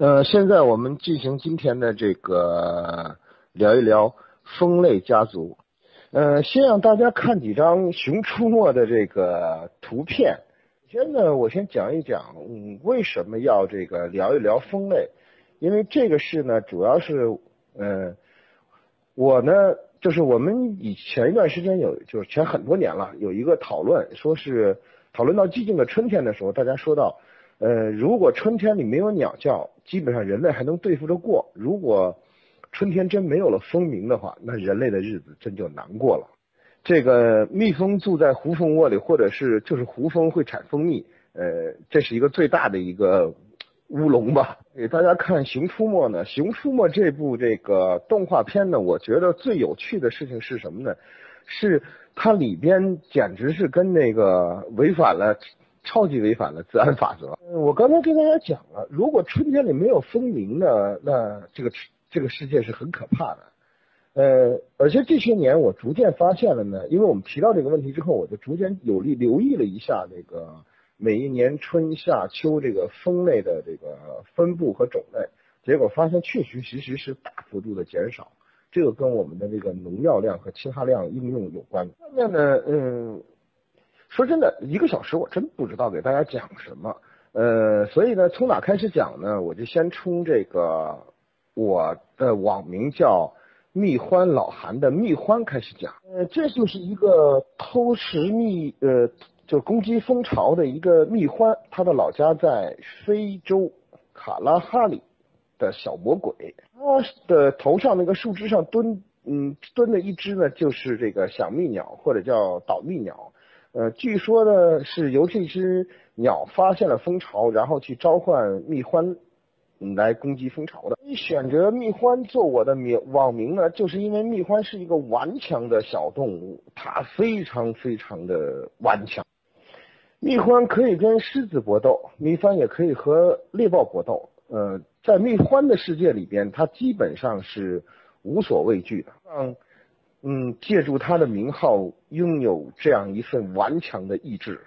呃，现在我们进行今天的这个聊一聊蜂类家族。呃，先让大家看几张《熊出没》的这个图片。先呢，我先讲一讲，嗯，为什么要这个聊一聊蜂类？因为这个事呢，主要是，呃，我呢，就是我们以前一段时间有，就是前很多年了，有一个讨论，说是讨论到寂静的春天的时候，大家说到。呃，如果春天里没有鸟叫，基本上人类还能对付着过。如果春天真没有了蜂鸣的话，那人类的日子真就难过了。这个蜜蜂住在胡蜂窝里，或者是就是胡蜂会产蜂蜜，呃，这是一个最大的一个乌龙吧。给大家看《熊出没》呢，《熊出没》这部这个动画片呢，我觉得最有趣的事情是什么呢？是它里边简直是跟那个违反了。超级违反了自然法则。嗯我刚才跟大家讲了，如果春天里没有蜂鸣呢，那这个这个世界是很可怕的。呃，而且这些年我逐渐发现了呢，因为我们提到这个问题之后，我就逐渐有力留意了一下这个每一年春夏秋这个蜂类的这个分布和种类，结果发现确确实实是大幅度的减少。这个跟我们的这个农药量和其他量应用有关。下面呢，嗯。说真的，一个小时我真不知道给大家讲什么，呃，所以呢，从哪开始讲呢？我就先从这个我的网名叫蜜獾老韩的蜜獾开始讲。呃，这就是一个偷食蜜，呃，就攻击蜂巢的一个蜜獾，它的老家在非洲卡拉哈里的小魔鬼，它的头上那个树枝上蹲，嗯，蹲的一只呢，就是这个小蜜鸟或者叫倒蜜鸟。呃，据说呢是由这只鸟发现了蜂巢，然后去召唤蜜獾来攻击蜂巢的。你选择蜜獾做我的名网名呢，就是因为蜜獾是一个顽强的小动物，它非常非常的顽强。蜜獾可以跟狮子搏斗，蜜獾也可以和猎豹搏斗。呃，在蜜獾的世界里边，它基本上是无所畏惧的。嗯。嗯，借助他的名号，拥有这样一份顽强的意志。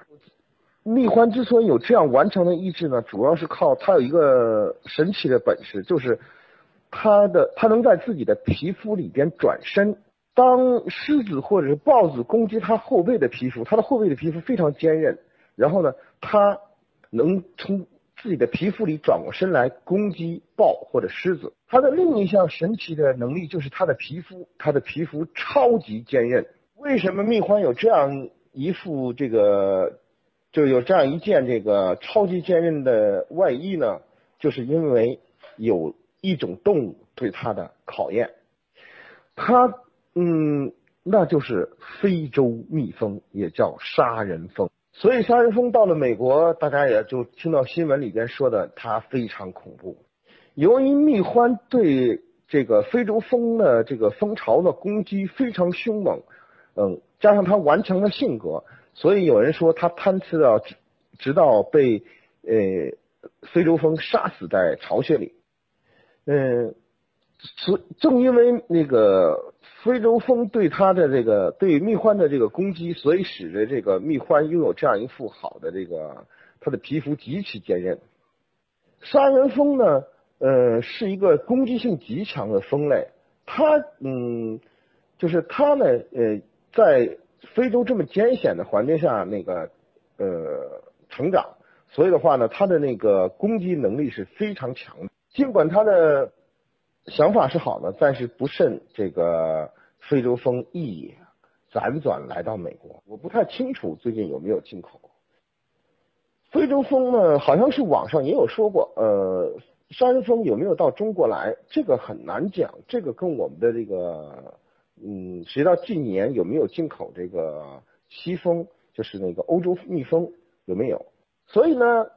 蜜獾之所以有这样顽强的意志呢，主要是靠它有一个神奇的本事，就是它的它能在自己的皮肤里边转身。当狮子或者是豹子攻击它后背的皮肤，它的后背的皮肤非常坚韧，然后呢，它能从。自己的皮肤里转过身来攻击豹或者狮子。它的另一项神奇的能力就是它的皮肤，它的皮肤超级坚韧。为什么蜜獾有这样一副这个，就有这样一件这个超级坚韧的外衣呢？就是因为有一种动物对它的考验。它，嗯，那就是非洲蜜蜂，也叫杀人蜂。所以杀人蜂到了美国，大家也就听到新闻里边说的，它非常恐怖。由于蜜獾对这个非洲蜂的这个蜂巢的攻击非常凶猛，嗯，加上它顽强的性格，所以有人说它贪吃到直到被呃非洲蜂杀死在巢穴里，嗯。所正因为那个非洲蜂对它的这个对蜜獾的这个攻击，所以使得这个蜜獾拥有这样一副好的这个它的皮肤极其坚韧。杀人蜂呢，呃，是一个攻击性极强的蜂类，它嗯，就是它呢，呃，在非洲这么艰险的环境下那个呃成长，所以的话呢，它的那个攻击能力是非常强的，尽管它的。想法是好的，但是不慎这个非洲蜂亦辗转来到美国。我不太清楚最近有没有进口。非洲蜂呢，好像是网上也有说过，呃，山蜂有没有到中国来，这个很难讲。这个跟我们的这个，嗯，直到近年有没有进口这个西蜂，就是那个欧洲蜜蜂有没有？所以呢，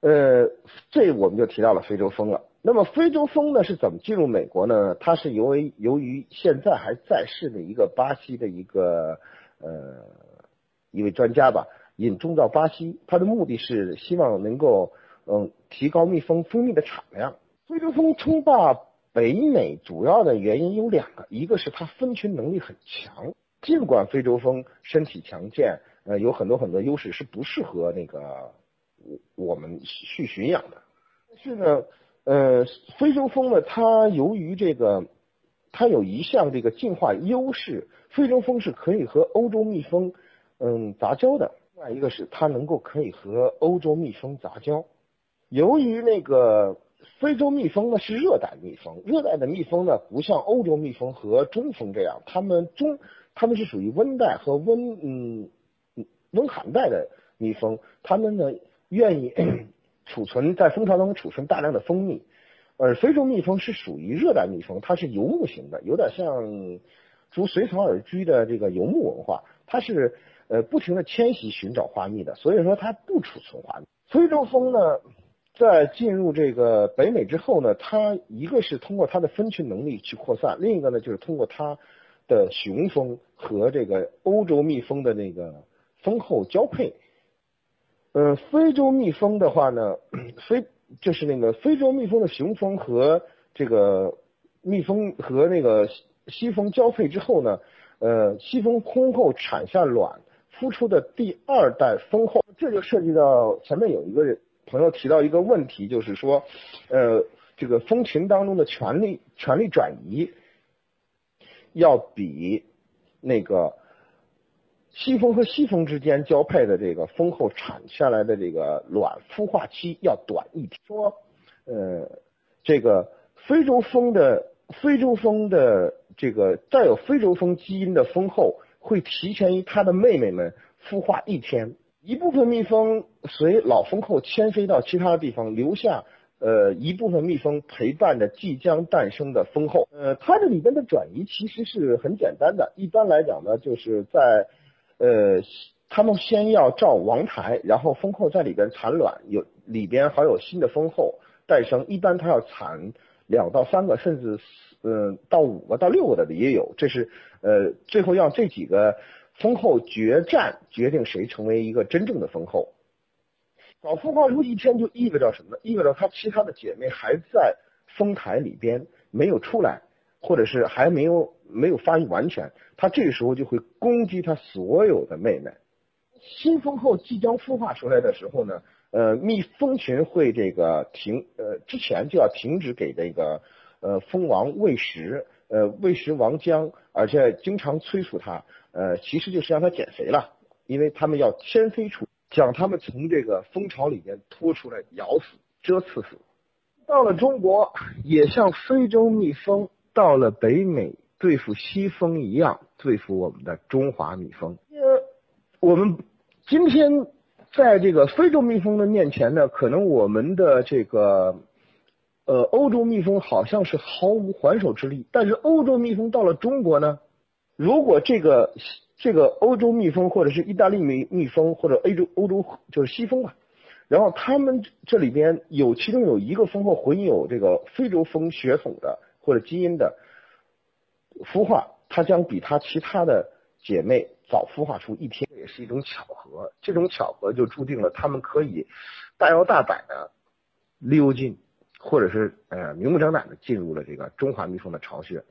呃，这我们就提到了非洲蜂了。那么非洲蜂呢是怎么进入美国呢？它是由于由于现在还在世的一个巴西的一个呃一位专家吧，引种到巴西，他的目的是希望能够嗯提高蜜蜂蜂蜜的产量。非洲蜂称霸北美主要的原因有两个，一个是它分群能力很强，尽管非洲蜂身体强健，呃有很多很多优势，是不适合那个我我们去驯养的，但是呢。呃，非洲蜂呢，它由于这个，它有一项这个进化优势，非洲蜂是可以和欧洲蜜蜂嗯杂交的。另外一个是它能够可以和欧洲蜜蜂杂交。由于那个非洲蜜蜂呢是热带蜜蜂，热带的蜜蜂呢不像欧洲蜜蜂和中蜂这样，它们中它们是属于温带和温嗯温寒带的蜜蜂，它们呢愿意储存在蜂巢当中储存大量的蜂蜜，而非洲蜜蜂是属于热带蜜蜂，它是游牧型的，有点像逐水草而居的这个游牧文化，它是呃不停的迁徙寻找花蜜的，所以说它不储存花蜜。非洲蜂呢？在进入这个北美之后呢，它一个是通过它的分群能力去扩散，另一个呢就是通过它的雄蜂和这个欧洲蜜蜂的那个蜂后交配。呃，非洲蜜蜂的话呢，非就是那个非洲蜜蜂的雄蜂和这个蜜蜂和那个西蜂交配之后呢，呃，西蜂空后产下卵，孵出的第二代蜂后，这就涉及到前面有一个。朋友提到一个问题，就是说，呃，这个蜂群当中的权力权力转移，要比那个西蜂和西蜂之间交配的这个蜂后产下来的这个卵孵化期要短一点。说，呃，这个非洲蜂的非洲蜂的这个带有非洲蜂基因的蜂后会提前于它的妹妹们孵化一天。一部分蜜蜂随老蜂后迁飞到其他地方，留下呃一部分蜜蜂陪伴着即将诞生的蜂后。呃，它这里边的转移其实是很简单的。一般来讲呢，就是在呃，他们先要造王台，然后蜂后在里边产卵，有里边还有新的蜂后诞生。一般它要产两到三个，甚至嗯到五个到六个的也有。这是呃最后要这几个。蜂后决战决定谁成为一个真正的蜂后。早孵化出一天就意味着什么呢？意味着它其他的姐妹还在蜂台里边没有出来，或者是还没有没有发育完全，它这个时候就会攻击它所有的妹妹。新蜂后即将孵化出来的时候呢，呃，蜜蜂群会这个停，呃，之前就要停止给这个呃蜂王喂食，呃，喂食王浆，而且经常催促它。呃，其实就是让它减肥了，因为他们要迁飞出，将他们从这个蜂巢里边拖出来，咬死、蛰刺死。到了中国，也像非洲蜜蜂到了北美对付西蜂一样，对付我们的中华蜜蜂。呃，我们今天在这个非洲蜜蜂的面前呢，可能我们的这个呃欧洲蜜蜂好像是毫无还手之力，但是欧洲蜜蜂到了中国呢？如果这个这个欧洲蜜蜂或者是意大利蜜蜜蜂或者欧洲欧洲就是西蜂吧，然后他们这里边有其中有一个蜂后混有这个非洲蜂血统的或者基因的孵化，它将比它其他的姐妹早孵化出一天，也是一种巧合。这种巧合就注定了它们可以大摇大摆的溜进，或者是呃明目张胆的进入了这个中华蜜蜂的巢穴，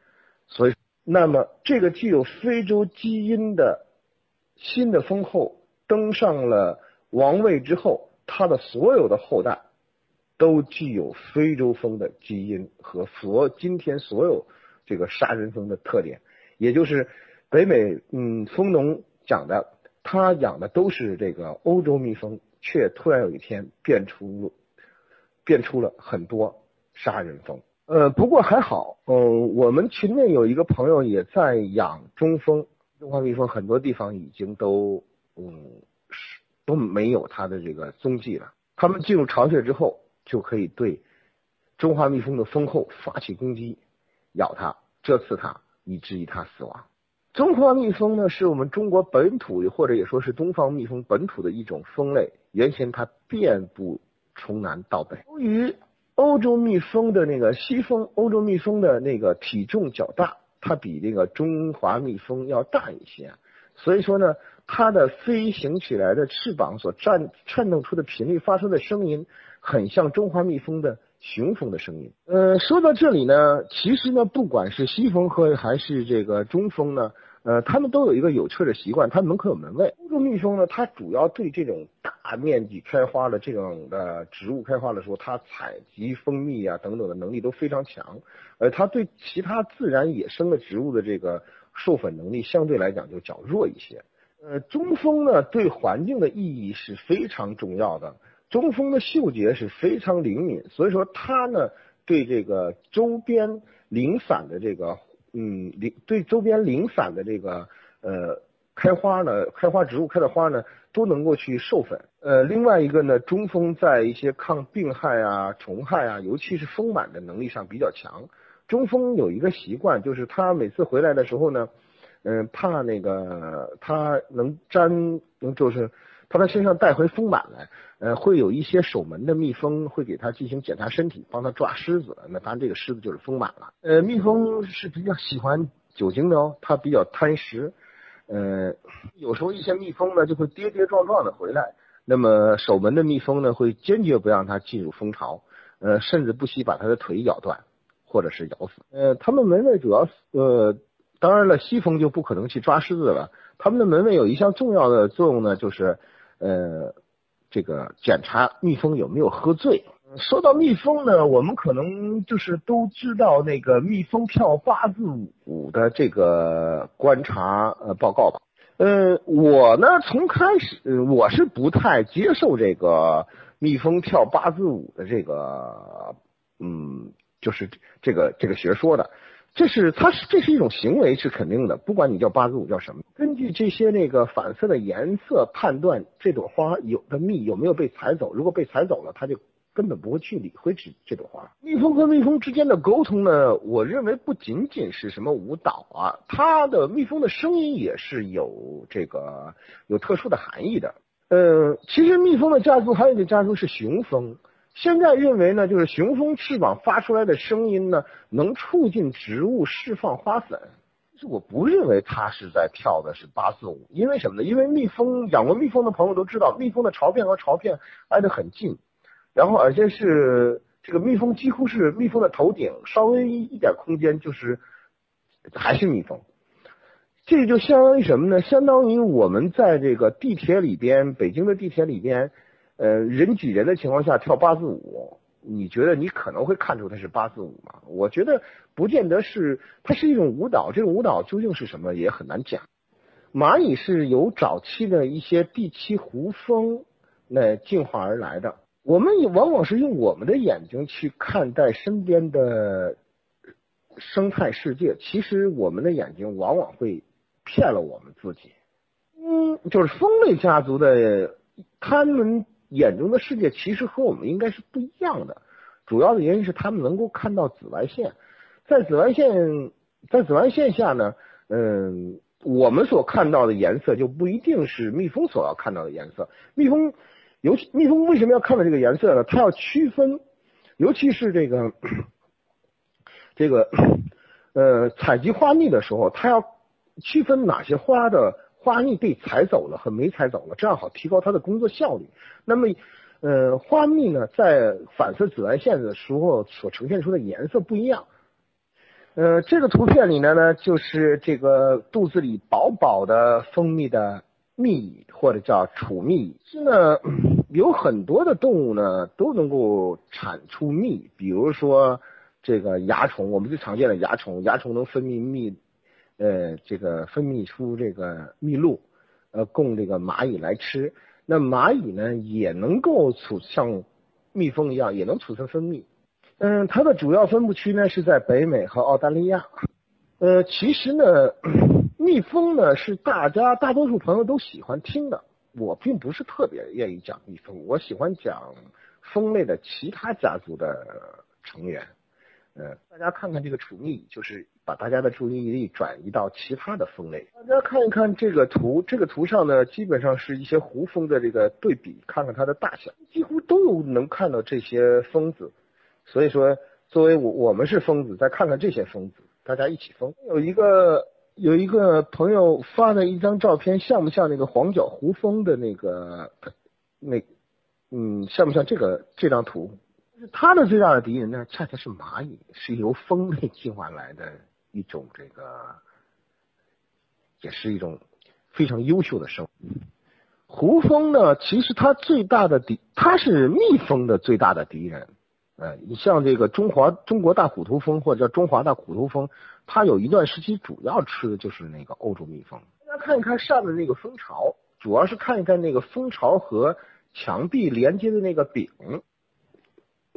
所以。那么，这个具有非洲基因的新的蜂后登上了王位之后，它的所有的后代都具有非洲蜂的基因和所今天所有这个杀人蜂的特点，也就是北美嗯蜂农讲的，他养的都是这个欧洲蜜蜂，却突然有一天变出变出了很多杀人蜂。呃，不过还好，嗯，我们群内有一个朋友也在养中蜂，中华蜜蜂很多地方已经都，嗯是，都没有它的这个踪迹了。他们进入巢穴之后，就可以对中华蜜蜂的蜂后发起攻击，咬它，蛰刺它，以至于它死亡。中华蜜蜂呢，是我们中国本土或者也说是东方蜜蜂本土的一种蜂类，原先它遍布从南到北，由于。欧洲蜜蜂的那个西蜂，欧洲蜜蜂的那个体重较大，它比那个中华蜜蜂要大一些，所以说呢，它的飞行起来的翅膀所颤颤动出的频率发出的声音，很像中华蜜蜂的雄蜂的声音。呃，说到这里呢，其实呢，不管是西蜂和还是这个中蜂呢，呃，它们都有一个有趣的习惯，它门口有门卫。欧洲蜜蜂呢，它主要对这种大面积开花的这种的植物开花的时候，它采集蜂蜜啊等等的能力都非常强，而它对其他自然野生的植物的这个授粉能力相对来讲就较弱一些。呃，中蜂呢对环境的意义是非常重要的，中蜂的嗅觉是非常灵敏，所以说它呢对这个周边零散的这个。嗯，零对周边零散的这个呃开花呢，开花植物开的花呢，都能够去授粉。呃，另外一个呢，中蜂在一些抗病害啊、虫害啊，尤其是丰螨的能力上比较强。中蜂有一个习惯，就是它每次回来的时候呢，嗯，怕那个它能粘，就是。他在身上带回蜂螨来，呃，会有一些守门的蜜蜂会给他进行检查身体，帮他抓虱子。那当然，这个虱子就是蜂螨了。呃，蜜蜂是比较喜欢酒精的哦，它比较贪食。呃，有时候一些蜜蜂呢就会跌跌撞撞的回来，那么守门的蜜蜂呢会坚决不让它进入蜂巢，呃，甚至不惜把它的腿咬断或者是咬死。呃，他们门卫主要呃，当然了，西蜂就不可能去抓虱子了。他们的门卫有一项重要的作用呢，就是。呃，这个检查蜜蜂有没有喝醉。说到蜜蜂呢，我们可能就是都知道那个蜜蜂跳八字舞的这个观察呃报告吧。呃，我呢从开始我是不太接受这个蜜蜂跳八字舞的这个嗯，就是这个这个学说的。这是它是这是一种行为是肯定的，不管你叫八字舞叫什么，根据这些那个反射的颜色判断这朵花有的蜜有没有被采走，如果被采走了，它就根本不会去理会这这朵花。蜜蜂和蜜蜂之间的沟通呢，我认为不仅仅是什么舞蹈啊，它的蜜蜂的声音也是有这个有特殊的含义的。呃，其实蜜蜂的家族还有一个家族是雄蜂。现在认为呢，就是雄蜂翅膀发出来的声音呢，能促进植物释放花粉。是我不认为它是在跳的是八四五，因为什么呢？因为蜜蜂养过蜜蜂的朋友都知道，蜜蜂的巢片和巢片挨得很近，然后而且是这个蜜蜂几乎是蜜蜂的头顶，稍微一点空间就是还是蜜蜂。这就相当于什么呢？相当于我们在这个地铁里边，北京的地铁里边。呃，人挤人的情况下跳八字舞，你觉得你可能会看出它是八字舞吗？我觉得不见得是，它是一种舞蹈。这种舞蹈究竟是什么也很难讲。蚂蚁是由早期的一些地栖胡蜂那进化而来的。我们也往往是用我们的眼睛去看待身边的生态世界，其实我们的眼睛往往会骗了我们自己。嗯，就是蜂类家族的他们。眼中的世界其实和我们应该是不一样的，主要的原因是他们能够看到紫外线，在紫外线在紫外线下呢，嗯，我们所看到的颜色就不一定是蜜蜂所要看到的颜色。蜜蜂，尤其蜜蜂为什么要看到这个颜色呢？它要区分，尤其是这个这个呃采集花蜜的时候，它要区分哪些花的。花蜜被采走了和没采走了，这样好提高它的工作效率。那么，呃，花蜜呢，在反射紫外线的时候所呈现出的颜色不一样。呃，这个图片里呢呢，就是这个肚子里饱饱的蜂蜜的蜜，或者叫储蜜。是呢，有很多的动物呢都能够产出蜜，比如说这个蚜虫，我们最常见的蚜虫，蚜虫能分泌蜜。呃，这个分泌出这个蜜露，呃，供这个蚂蚁来吃。那蚂蚁呢，也能够储像蜜蜂一样，也能储存分泌。嗯，它的主要分布区呢是在北美和澳大利亚。呃，其实呢，蜜蜂呢是大家大多数朋友都喜欢听的。我并不是特别愿意讲蜜蜂，我喜欢讲蜂类的其他家族的成员。呃，大家看看这个储蜜，就是把大家的注意力转移到其他的蜂类。大家看一看这个图，这个图上呢，基本上是一些胡蜂的这个对比，看看它的大小，几乎都有能看到这些蜂子。所以说，作为我我们是蜂子，再看看这些蜂子，大家一起蜂。有一个有一个朋友发的一张照片，像不像那个黄角胡蜂的那个那嗯，像不像这个这张图？它的最大的敌人呢，恰恰是蚂蚁，是由蜂类进化来的一种这个也是一种非常优秀的生物。胡蜂呢，其实它最大的敌，它是蜜蜂的最大的敌人。呃，你像这个中华中国大虎头蜂或者叫中华大虎头蜂，它有一段时期主要吃的就是那个欧洲蜜蜂。大家看一看上面那个蜂巢，主要是看一看那个蜂巢和墙壁连接的那个柄。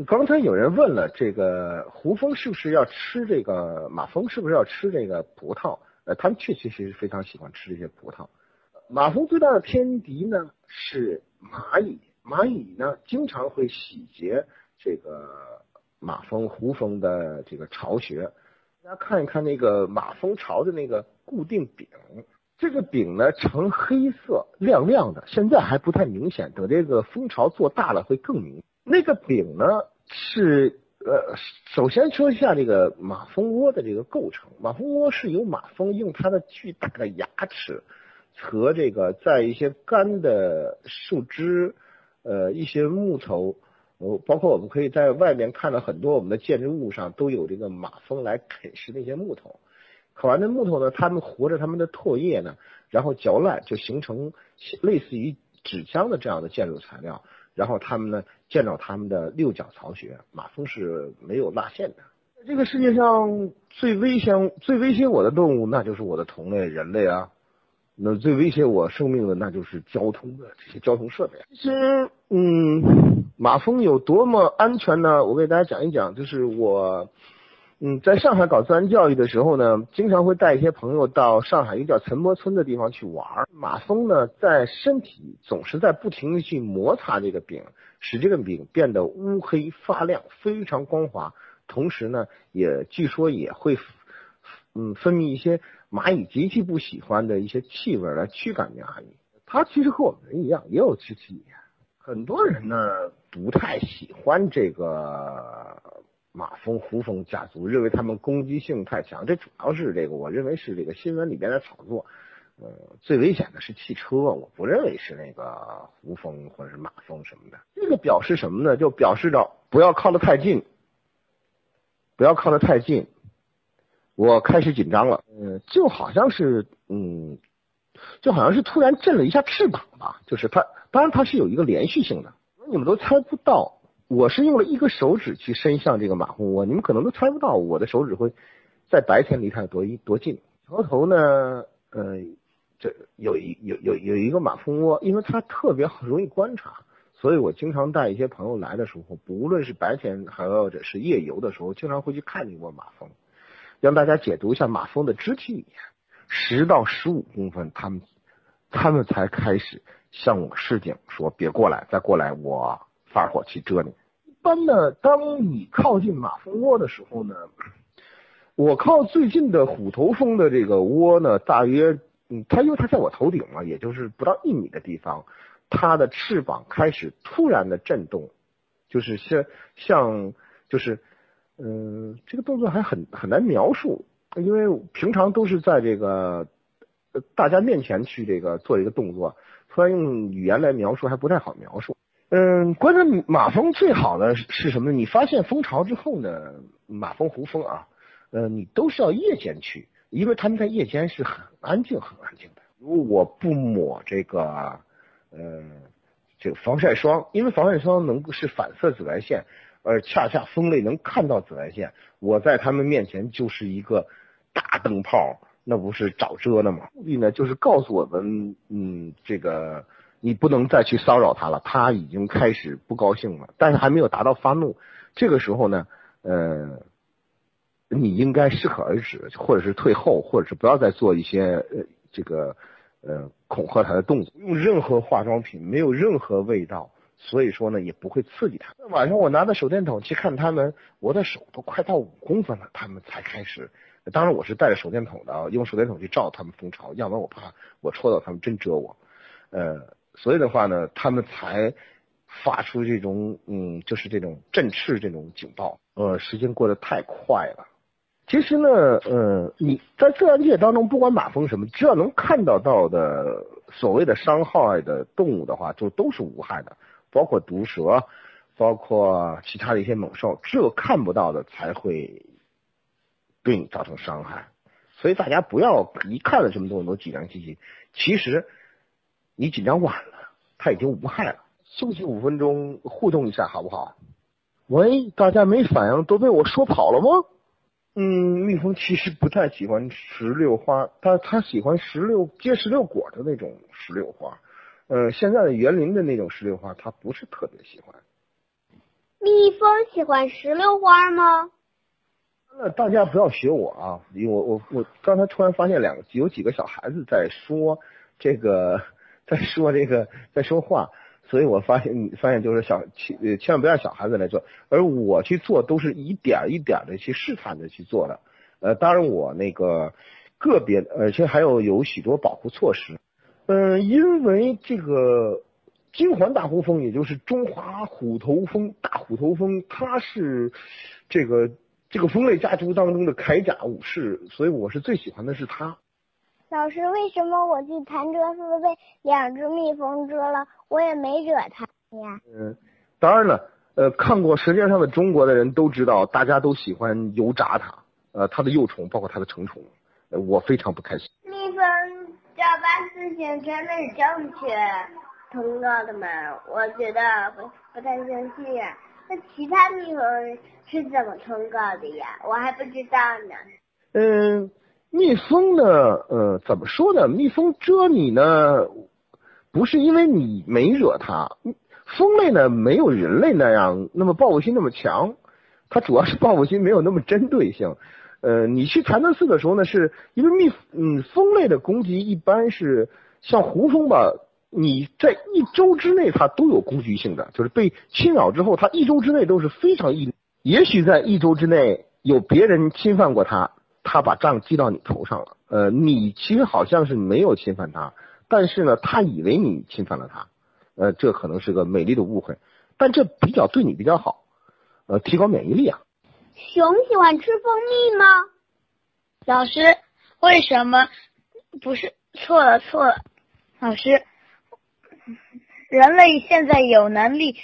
刚才有人问了，这个胡蜂是不是要吃这个马蜂？是不是要吃这个葡萄？呃，他们确确实实非常喜欢吃这些葡萄。马蜂最大的天敌呢是蚂蚁，蚂蚁呢经常会洗劫。这个马蜂、胡蜂的这个巢穴，大家看一看那个马蜂巢的那个固定柄，这个柄呢呈黑色，亮亮的，现在还不太明显，等这个蜂巢做大了会更明。那个饼呢是呃，首先说一下这个马蜂窝的这个构成，马蜂窝是由马蜂用它的巨大的牙齿和这个在一些干的树枝、呃一些木头。包括我们可以在外面看到很多我们的建筑物上都有这个马蜂来啃食那些木头，啃完的木头呢，它们活着它们的唾液呢，然后嚼烂就形成类似于纸浆的这样的建筑材料，然后他们呢建造他们的六角巢穴。马蜂是没有蜡线的。这个世界上最危险、最威胁我的动物，那就是我的同类人类啊。那最威胁我生命的，那就是交通的这些交通设备。其实，嗯，马蜂有多么安全呢？我给大家讲一讲。就是我，嗯，在上海搞自然教育的时候呢，经常会带一些朋友到上海一个叫岑泊村的地方去玩。马蜂呢，在身体总是在不停的去摩擦这个柄，使这个柄变得乌黑发亮，非常光滑。同时呢，也据说也会，嗯，分泌一些。蚂蚁极其不喜欢的一些气味来驱赶蚂蚁，它其实和我们人一样，也有肢体语言。很多人呢不太喜欢这个马蜂、胡蜂家族，认为他们攻击性太强。这主要是这个，我认为是这个新闻里边的炒作。呃，最危险的是汽车，我不认为是那个胡蜂或者是马蜂什么的。这个表示什么呢？就表示着不要靠得太近，不要靠得太近。我开始紧张了，嗯，就好像是，嗯，就好像是突然震了一下翅膀吧，就是它，当然它是有一个连续性的，你们都猜不到，我是用了一个手指去伸向这个马蜂窝，你们可能都猜不到我的手指会在白天离它有多一多近。桥头呢，呃，这有一有有有一个马蜂窝，因为它特别容易观察，所以我经常带一些朋友来的时候，不论是白天还或者是夜游的时候，经常会去看一窝马蜂。让大家解读一下马蜂的肢体语言，十到十五公分，他们他们才开始向我示警，说别过来，再过来我发火去蛰你。一般呢，当你靠近马蜂窝的时候呢，我靠最近的虎头蜂的这个窝呢，大约嗯，它因为它在我头顶嘛，也就是不到一米的地方，它的翅膀开始突然的震动，就是像像就是。嗯，这个动作还很很难描述，因为平常都是在这个大家面前去这个做一个动作，突然用语言来描述还不太好描述。嗯，关于马蜂最好的是什么呢？你发现蜂巢之后呢，马蜂、胡蜂啊，呃，你都是要夜间去，因为它们在夜间是很安静、很安静的。如果不抹这个呃这个防晒霜，因为防晒霜能够是反射紫外线。而恰恰蜂类能看到紫外线，我在它们面前就是一个大灯泡，那不是找蛰的吗？目的呢就是告诉我们，嗯，这个你不能再去骚扰他了，他已经开始不高兴了，但是还没有达到发怒。这个时候呢，呃，你应该适可而止，或者是退后，或者是不要再做一些呃这个呃恐吓他的动作。用任何化妆品，没有任何味道。所以说呢，也不会刺激他。晚上我拿着手电筒去看他们，我的手都快到五公分了，他们才开始。当然我是带着手电筒的，用手电筒去照他们蜂巢，要不然我怕我戳到他们真蛰我。呃，所以的话呢，他们才发出这种嗯，就是这种振翅这种警报。呃，时间过得太快了。其实呢，呃，你在自然界当中，不管马蜂什么，只要能看到到的所谓的伤害的动物的话，就都是无害的。包括毒蛇，包括其他的一些猛兽，只有看不到的才会对你造成伤害。所以大家不要一看了什么东西都紧张兮兮，其实你紧张晚了，他已经无害了。休息五分钟，互动一下好不好？喂，大家没反应，都被我说跑了吗？嗯，蜜蜂其实不太喜欢石榴花，它它喜欢石榴结石榴果的那种石榴花。呃，现在的园林的那种石榴花，它不是特别喜欢。蜜蜂喜欢石榴花吗？那大家不要学我啊！因为我我我刚才突然发现两个有几个小孩子在说这个，在说这个，在说话，所以我发现发现就是小千千万不要小孩子来做，而我去做都是一点一点的去试探着去做的。呃，当然我那个个别，而且还有有许多保护措施。嗯，因为这个金环大胡蜂，也就是中华虎头蜂大虎头蜂，它是这个。这个蜂类家族当中的铠甲武士，所以我是最喜欢的是它。老师，为什么我去潭柘寺被两只蜜蜂蛰了，我也没惹它呀？嗯，当然了，呃，看过《舌尖上的中国》的人都知道，大家都喜欢油炸它，呃，它的幼虫包括它的成虫，呃，我非常不开心。蜜蜂这把事情真的是正确通告的吗？我觉得不不太相信。那其他蜜蜂是怎么通告的呀？我还不知道呢。嗯，蜜蜂呢？呃，怎么说呢？蜜蜂蛰你呢，不是因为你没惹它。蜂类呢，没有人类那样那么报复心那么强，它主要是报复心没有那么针对性。呃，你去潭柘寺的时候呢，是因为蜜嗯蜂类的攻击一般是像胡蜂吧。你在一周之内，它都有攻击性的，就是被侵扰之后，它一周之内都是非常易。也许在一周之内有别人侵犯过它，他把账记到你头上了。呃，你其实好像是没有侵犯他，但是呢，他以为你侵犯了他。呃，这可能是个美丽的误会，但这比较对你比较好，呃，提高免疫力啊。熊喜欢吃蜂蜜吗？老师，为什么不是错了错了？老师。人类现在有能力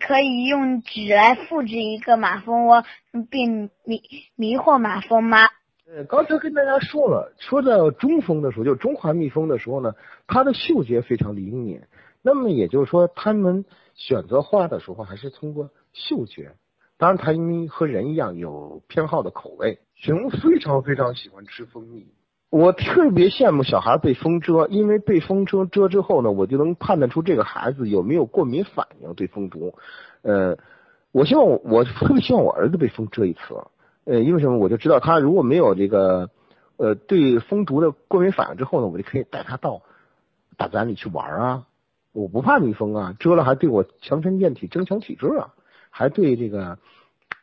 可以用纸来复制一个马蜂窝，并迷迷惑马蜂吗？呃，刚才跟大家说了，说到中蜂的时候，就中华蜜蜂的时候呢，它的嗅觉非常灵敏。那么也就是说，它们选择花的时候还是通过嗅觉。当然，它因为和人一样有偏好的口味。熊非常非常喜欢吃蜂蜜。我特别羡慕小孩被蜂蛰，因为被蜂蛰蛰之后呢，我就能判断出这个孩子有没有过敏反应对蜂毒。呃，我希望我特别希望我儿子被蜂蛰一次，呃，因为什么？我就知道他如果没有这个呃对蜂毒的过敏反应之后呢，我就可以带他到大自然里去玩啊。我不怕蜜蜂啊，蛰了还对我强身健体、增强体质啊，还对这个。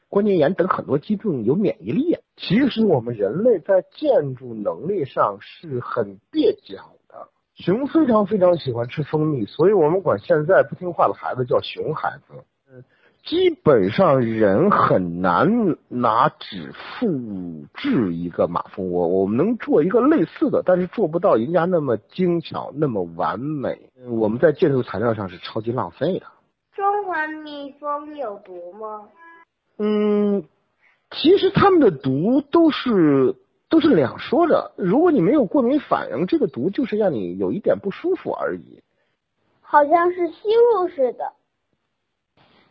关节炎等很多疾病有免疫力。啊其实我们人类在建筑能力上是很蹩脚的。熊非常非常喜欢吃蜂蜜，所以我们管现在不听话的孩子叫熊孩子。嗯，基本上人很难拿纸复制一个马蜂窝，我们能做一个类似的，但是做不到人家那么精巧、那么完美。我们在建筑材料上是超级浪费的。中华蜜蜂有毒吗？嗯，其实他们的毒都是都是两说的。如果你没有过敏反应，这个毒就是让你有一点不舒服而已。好像是吸入似的。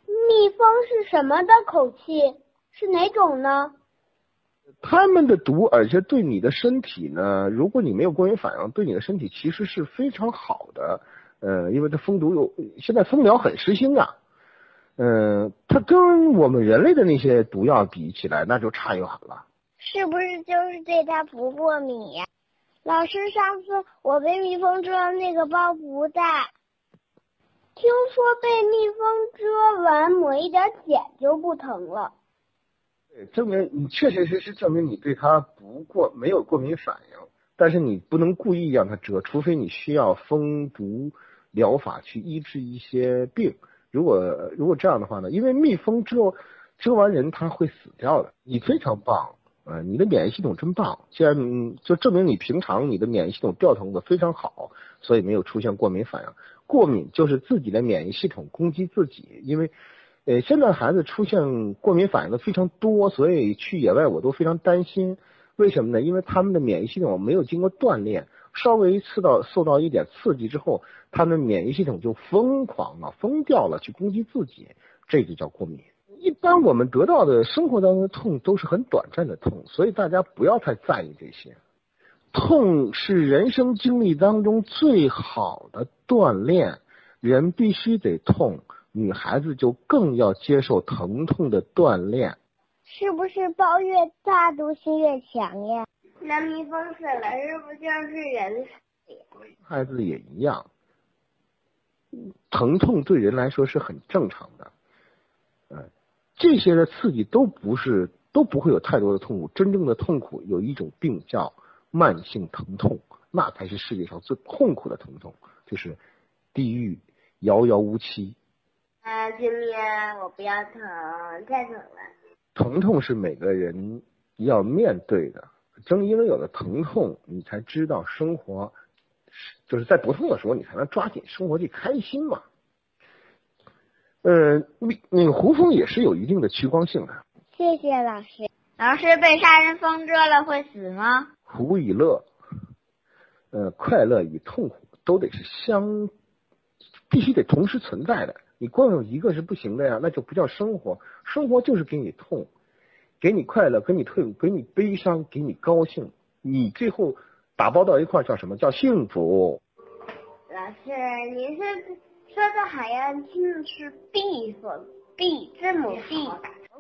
蜜蜂是什么的口气？是哪种呢？它们的毒，而且对你的身体呢，如果你没有过敏反应，对你的身体其实是非常好的。呃，因为它蜂毒有，现在蜂疗很时兴啊。嗯，它跟我们人类的那些毒药比起来，那就差远了。是不是就是对它不过敏呀？老师，上次我被蜜蜂蛰那个包不大，听说被蜜蜂蛰完抹一点碱就不疼了。对，证明你确确实实证明你对它不过没有过敏反应，但是你不能故意让它蛰，除非你需要蜂毒疗法去医治一些病。如果如果这样的话呢？因为蜜蜂蛰蛰完人，它会死掉的。你非常棒，呃，你的免疫系统真棒，既然就证明你平常你的免疫系统调动的非常好，所以没有出现过敏反应。过敏就是自己的免疫系统攻击自己。因为呃，现在孩子出现过敏反应的非常多，所以去野外我都非常担心。为什么呢？因为他们的免疫系统没有经过锻炼，稍微受到受到一点刺激之后，他们免疫系统就疯狂了、疯掉了，去攻击自己，这就叫过敏。一般我们得到的生活当中的痛都是很短暂的痛，所以大家不要太在意这些。痛是人生经历当中最好的锻炼，人必须得痛，女孩子就更要接受疼痛的锻炼。是不是包越大，毒性越强呀？那蜜蜂死了，是不是就是人死？孩子也一样，疼痛对人来说是很正常的。嗯，这些的刺激都不是都不会有太多的痛苦，真正的痛苦有一种病叫。慢性疼痛，那才是世界上最痛苦的疼痛，就是地狱遥遥无期。啊，救命！我不要疼，太疼了。疼痛是每个人要面对的，正因为有了疼痛，你才知道生活，就是在不痛的时候，你才能抓紧生活去开心嘛。呃，那个胡蜂也是有一定的趋光性的。谢谢老师。老师被杀人蜂蛰了会死吗？苦与乐，呃，快乐与痛苦都得是相，必须得同时存在的。你光有一个是不行的呀，那就不叫生活。生活就是给你痛，给你快乐，给你痛，给你悲伤，给你高兴。你最后打包到一块叫什么叫幸福？老师，您是说的好像听的是 B 所 B 字母 B。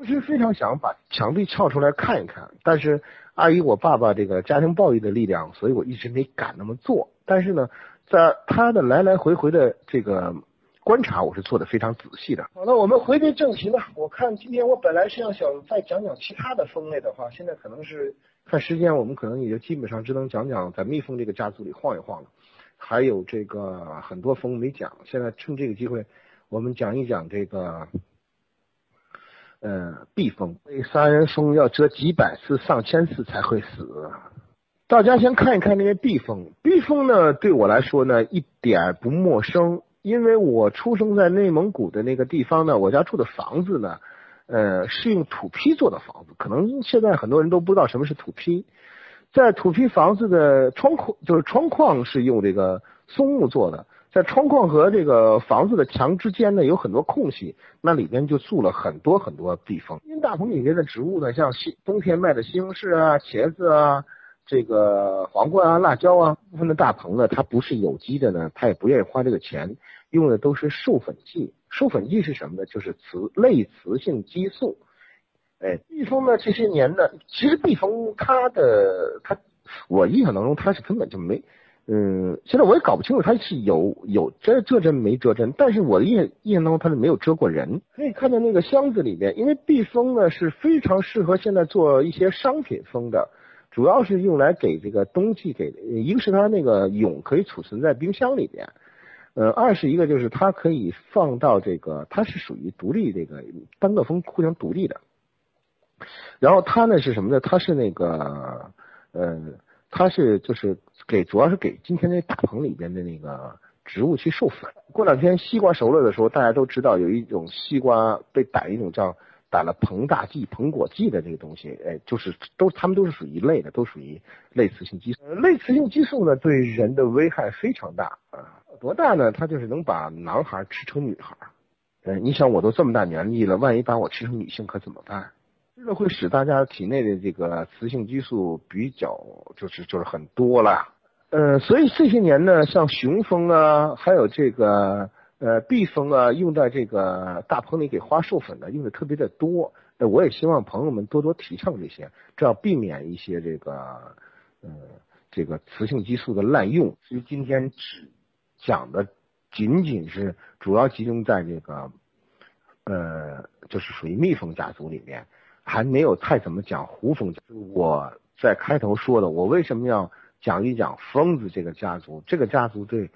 当时非常想把墙壁撬出来看一看，但是碍于我爸爸这个家庭暴力的力量，所以我一直没敢那么做。但是呢，在他的来来回回的这个观察，我是做的非常仔细的。好了，我们回归正题吧。我看今天我本来是要想再讲讲其他的蜂类的话，现在可能是看时间，我们可能也就基本上只能讲讲在蜜蜂这个家族里晃一晃了。还有这个很多蜂没讲，现在趁这个机会，我们讲一讲这个。嗯，避蜂被杀人蜂要蛰几百次、上千次才会死。大家先看一看那些避蜂，避蜂呢，对我来说呢一点不陌生，因为我出生在内蒙古的那个地方呢，我家住的房子呢，呃，是用土坯做的房子。可能现在很多人都不知道什么是土坯，在土坯房子的窗框，就是窗框是用这个松木做的。在窗框和这个房子的墙之间呢，有很多空隙，那里边就住了很多很多蜜蜂。因为大棚里面的植物呢，像西冬天卖的西红柿啊、茄子啊、这个黄瓜啊、辣椒啊，部分的大棚呢，它不是有机的呢，它也不愿意花这个钱，用的都是授粉剂。授粉剂是什么呢？就是雌类雌性激素。哎，蜜蜂呢，这些年呢，其实蜜蜂它的它，我印象当中它是根本就没。嗯，现在我也搞不清楚它是有有遮遮针没遮针，但是我的印印象当中它是没有遮过人。可以看到那个箱子里面，因为避风呢是非常适合现在做一些商品风的，主要是用来给这个冬季给，一个是它那个蛹可以储存在冰箱里边，呃，二是一个就是它可以放到这个，它是属于独立这个单个风互相独立的，然后它呢是什么呢？它是那个呃。它是就是给主要是给今天那大棚里边的那个植物去授粉。过两天西瓜熟了的时候，大家都知道有一种西瓜被打一种叫打了膨大剂、膨果剂的这个东西，哎，就是都它们都是属于一类的，都属于类雌性激素。类雌性激素呢，对人的危害非常大啊，多大呢？它就是能把男孩吃成女孩。嗯，你想我都这么大年纪了，万一把我吃成女性可怎么办？这会使大家体内的这个雌性激素比较就是就是很多了，呃，所以这些年呢，像雄蜂啊，还有这个呃蜜蜂啊，用在这个大棚里给花授粉的用的特别的多。那我也希望朋友们多多提倡这些，这样避免一些这个呃这个雌性激素的滥用。所以今天只讲的仅仅是主要集中在这个呃就是属于蜜蜂家族里面。还没有太怎么讲胡蜂，我在开头说的，我为什么要讲一讲疯子这个家族？这个家族对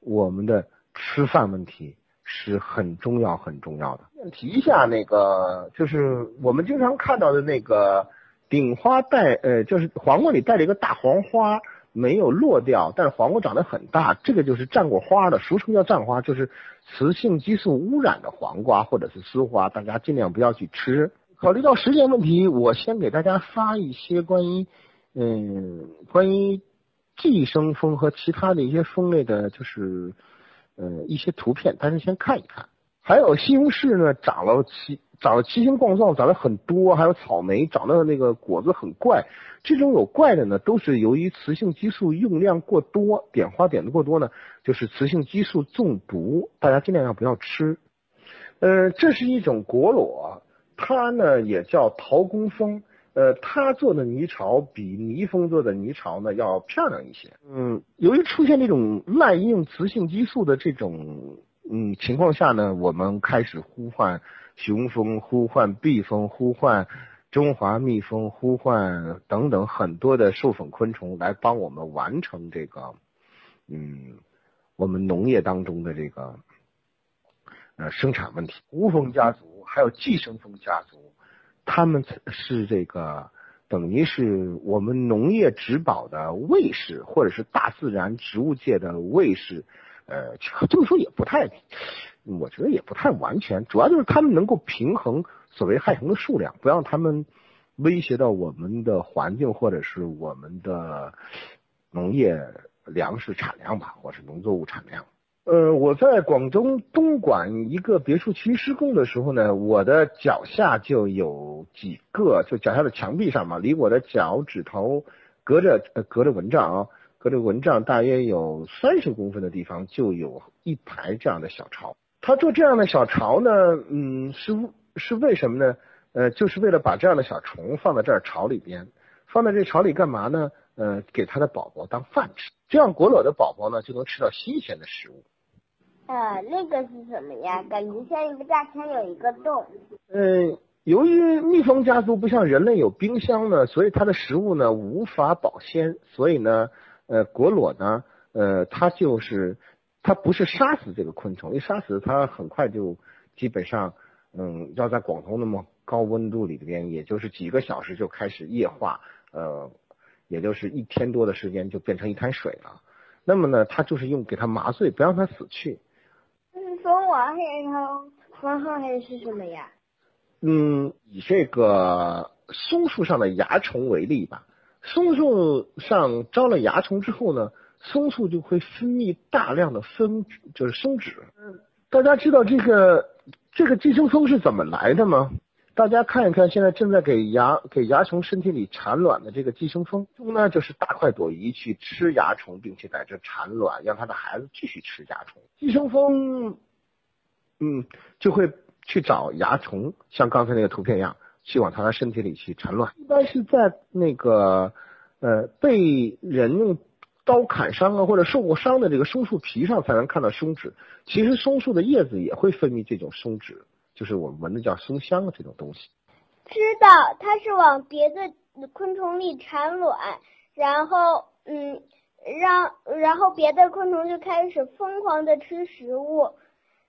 我们的吃饭问题是很重要很重要的。提一下那个，就是我们经常看到的那个顶花带，呃，就是黄瓜里带了一个大黄花，没有落掉，但是黄瓜长得很大，这个就是占过花的，俗称叫占花，就是雌性激素污染的黄瓜或者是丝瓜，大家尽量不要去吃。考虑到时间问题，我先给大家发一些关于嗯关于寄生蜂和其他的一些蜂类的，就是呃一些图片，大家先看一看。还有西红柿呢，长了奇长了奇形怪状，长得很多，还有草莓长得那个果子很怪。这种有怪的呢，都是由于雌性激素用量过多，点花点的过多呢，就是雌性激素中毒，大家尽量要不要吃。呃，这是一种果裸。它呢也叫陶工蜂，呃，它做的泥巢比泥蜂做的泥巢呢要漂亮一些。嗯，由于出现这种滥用雌性激素的这种嗯情况下呢，我们开始呼唤雄蜂，呼唤蜜蜂，呼唤中华蜜蜂，呼唤等等很多的授粉昆虫来帮我们完成这个嗯我们农业当中的这个呃生产问题。胡蜂家族。还有寄生蜂家族，他们是这个等于是我们农业植保的卫士，或者是大自然植物界的卫士。呃，这么说也不太，我觉得也不太完全。主要就是他们能够平衡所谓害虫的数量，不让他们威胁到我们的环境，或者是我们的农业粮食产量吧，或是农作物产量。呃，我在广州东莞一个别墅区施工的时候呢，我的脚下就有几个，就脚下的墙壁上嘛，离我的脚趾头隔着隔着蚊帐啊，隔着蚊帐大约有三十公分的地方，就有一排这样的小巢。他做这样的小巢呢，嗯，是是为什么呢？呃，就是为了把这样的小虫放在这儿巢里边，放在这巢里干嘛呢？呃，给他的宝宝当饭吃，这样果裸的宝宝呢就能吃到新鲜的食物。呃，那个是什么呀？感觉像一个大墙有一个洞。嗯，由于蜜蜂家族不像人类有冰箱呢，所以它的食物呢无法保鲜，所以呢，呃，果裸呢，呃，它就是它不是杀死这个昆虫，一杀死它很快就基本上，嗯，要在广东那么高温度里边，也就是几个小时就开始液化，呃，也就是一天多的时间就变成一滩水了。那么呢，它就是用给它麻醉，不让它死去。蜂王还是蜂后还是什么呀？嗯，以这个松树上的蚜虫为例吧。松树上招了蚜虫之后呢，松树就会分泌大量的分，就是松脂。嗯，大家知道这个这个寄生蜂是怎么来的吗？大家看一看，现在正在给蚜给蚜虫身体里产卵的这个寄生蜂，中呢就是大快朵颐去吃蚜虫，并且在这产卵，让它的孩子继续吃蚜虫。寄生蜂。嗯，就会去找蚜虫，像刚才那个图片一样，去往它的身体里去产卵。一般是在那个呃被人用刀砍伤啊，或者受过伤的这个松树皮上才能看到松脂。其实松树的叶子也会分泌这种松脂，就是我们闻的叫松香的这种东西。知道，它是往别的昆虫里产卵，然后嗯，让然后别的昆虫就开始疯狂的吃食物。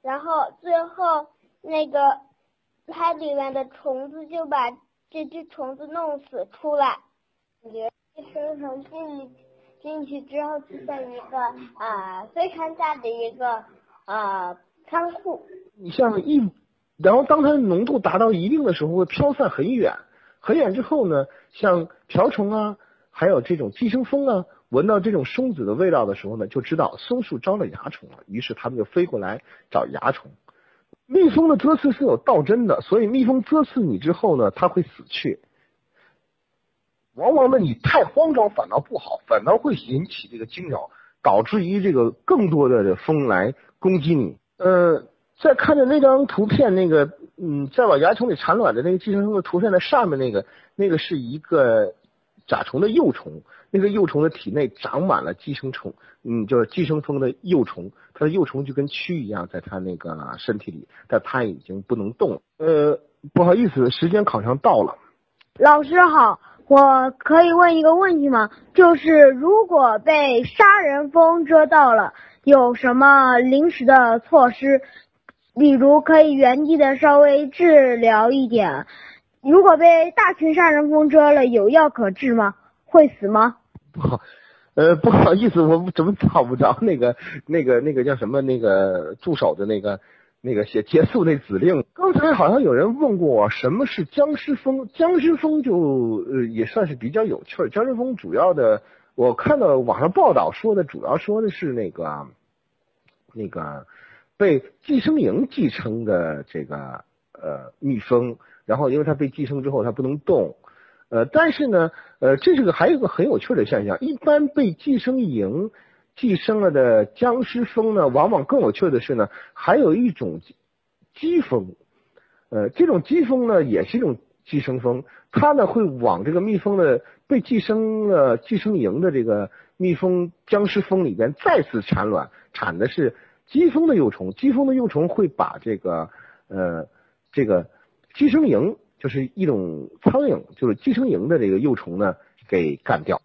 然后最后那个它里面的虫子就把这只虫子弄死出来，感觉寄生虫进进去之后就在一个啊非常大的一个啊仓库。你像一，然后当它的浓度达到一定的时候，会飘散很远，很远之后呢，像瓢虫啊，还有这种寄生蜂啊。闻到这种松子的味道的时候呢，就知道松树招了蚜虫了，于是他们就飞过来找蚜虫。蜜蜂的蛰刺是有倒针的，所以蜜蜂蛰刺你之后呢，它会死去。往往呢，你太慌张反倒不好，反倒会引起这个惊扰，导致于这个更多的蜂来攻击你。呃，在看着那张图片，那个嗯，在往蚜虫里产卵的那个寄生虫的图片的上面那个，那个是一个。甲虫的幼虫，那个幼虫的体内长满了寄生虫，嗯，就是寄生蜂的幼虫，它的幼虫就跟蛆一样，在它那个身体里，但它已经不能动了。呃，不好意思，时间好像到了。老师好，我可以问一个问题吗？就是如果被杀人蜂蛰到了，有什么临时的措施？比如可以原地的稍微治疗一点。如果被大群杀人蜂蛰了，有药可治吗？会死吗？不好，呃，不好意思，我怎么找不着那个、那个、那个叫什么那个助手的那个那个写结束那指令。刚才好像有人问过我，什么是僵尸风？僵尸风就呃也算是比较有趣儿。僵尸风主要的，我看到网上报道说的，主要说的是那个那个被寄生营寄生的这个呃蜜蜂，然后因为它被寄生之后它不能动，呃，但是呢，呃，这是个还有一个很有趣的现象，一般被寄生营寄生了的僵尸蜂呢，往往更有趣的是呢，还有一种机蜂，呃，这种机蜂呢也是一种寄生蜂，它呢会往这个蜜蜂的被寄生了寄生营的这个蜜蜂僵尸蜂里边再次产卵，产的是机蜂的幼虫，机蜂的幼虫会把这个呃这个寄生蝇。就是一种苍蝇，就是寄生蝇的这个幼虫呢，给干掉。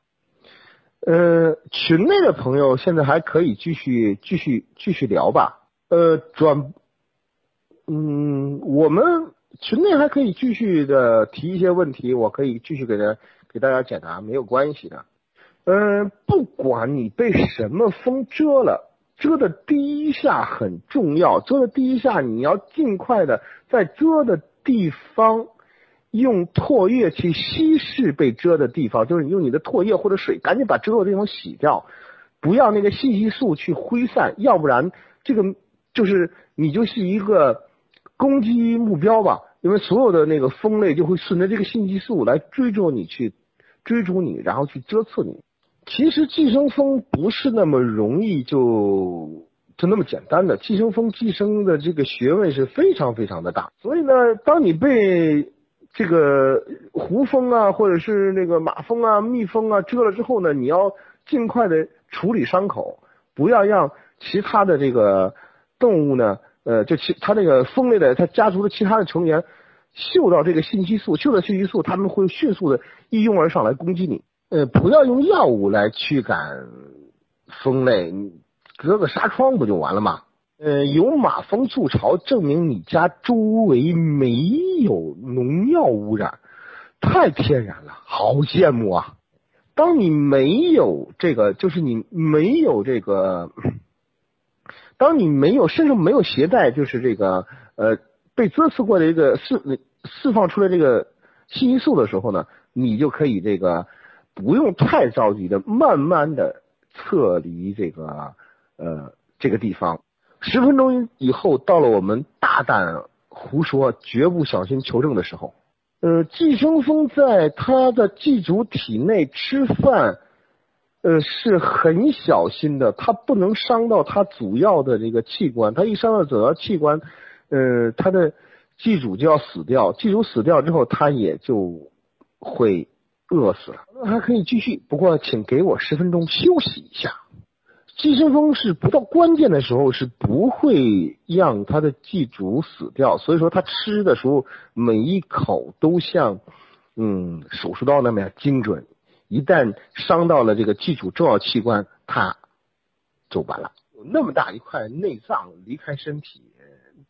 呃，群内的朋友现在还可以继续继续继续聊吧。呃，转，嗯，我们群内还可以继续的提一些问题，我可以继续给大给大家解答，没有关系的。嗯，不管你被什么风蛰了，遮的第一下很重要，遮的第一下你要尽快的在遮的地方。用唾液去稀释被遮的地方，就是用你的唾液或者水，赶紧把遮的地方洗掉，不要那个信息素去挥散，要不然这个就是你就是一个攻击目标吧，因为所有的那个蜂类就会顺着这个信息素来追逐你，去追逐你，然后去遮刺你。其实寄生蜂不是那么容易就就那么简单的，寄生蜂寄生的这个学问是非常非常的大，所以呢，当你被这个胡蜂啊，或者是那个马蜂啊、蜜蜂啊蛰了之后呢，你要尽快的处理伤口，不要让其他的这个动物呢，呃，就其它那个蜂类的它家族的其他的成员嗅到这个信息素，嗅到信息素，他们会迅速的一拥而上来攻击你。呃，不要用药物来驱赶蜂类，隔个纱窗不就完了吗？呃，有马蜂筑巢，证明你家周围没有农药污染，太天然了，好羡慕啊！当你没有这个，就是你没有这个，当你没有身上没有携带，就是这个呃被蛰刺过的一个释释放出来这个信息素的时候呢，你就可以这个不用太着急的，慢慢的撤离这个呃这个地方。十分钟以后，到了我们大胆胡说、绝不小心求证的时候。呃，寄生蜂在它的寄主体内吃饭，呃，是很小心的，它不能伤到它主要的这个器官。它一伤到主要器官，呃，它的寄主就要死掉。寄主死掉之后，它也就会饿死了。那还可以继续，不过请给我十分钟休息一下。寄生蜂是不到关键的时候是不会让它的寄主死掉，所以说它吃的时候每一口都像嗯手术刀那么样精准，一旦伤到了这个寄主重要器官，它就完了。有那么大一块内脏离开身体，